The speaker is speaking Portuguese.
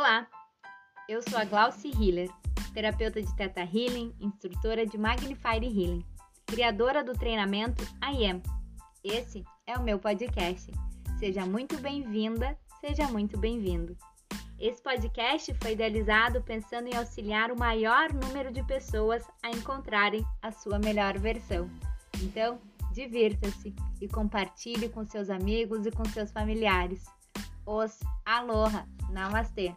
Olá, Eu sou a Glauci Hiller, terapeuta de Teta Healing, instrutora de Magnified Healing, criadora do treinamento I Am. Esse é o meu podcast. Seja muito bem-vinda, seja muito bem-vindo. Esse podcast foi idealizado pensando em auxiliar o maior número de pessoas a encontrarem a sua melhor versão. Então, divirta-se e compartilhe com seus amigos e com seus familiares. Os Aloha! Namastê!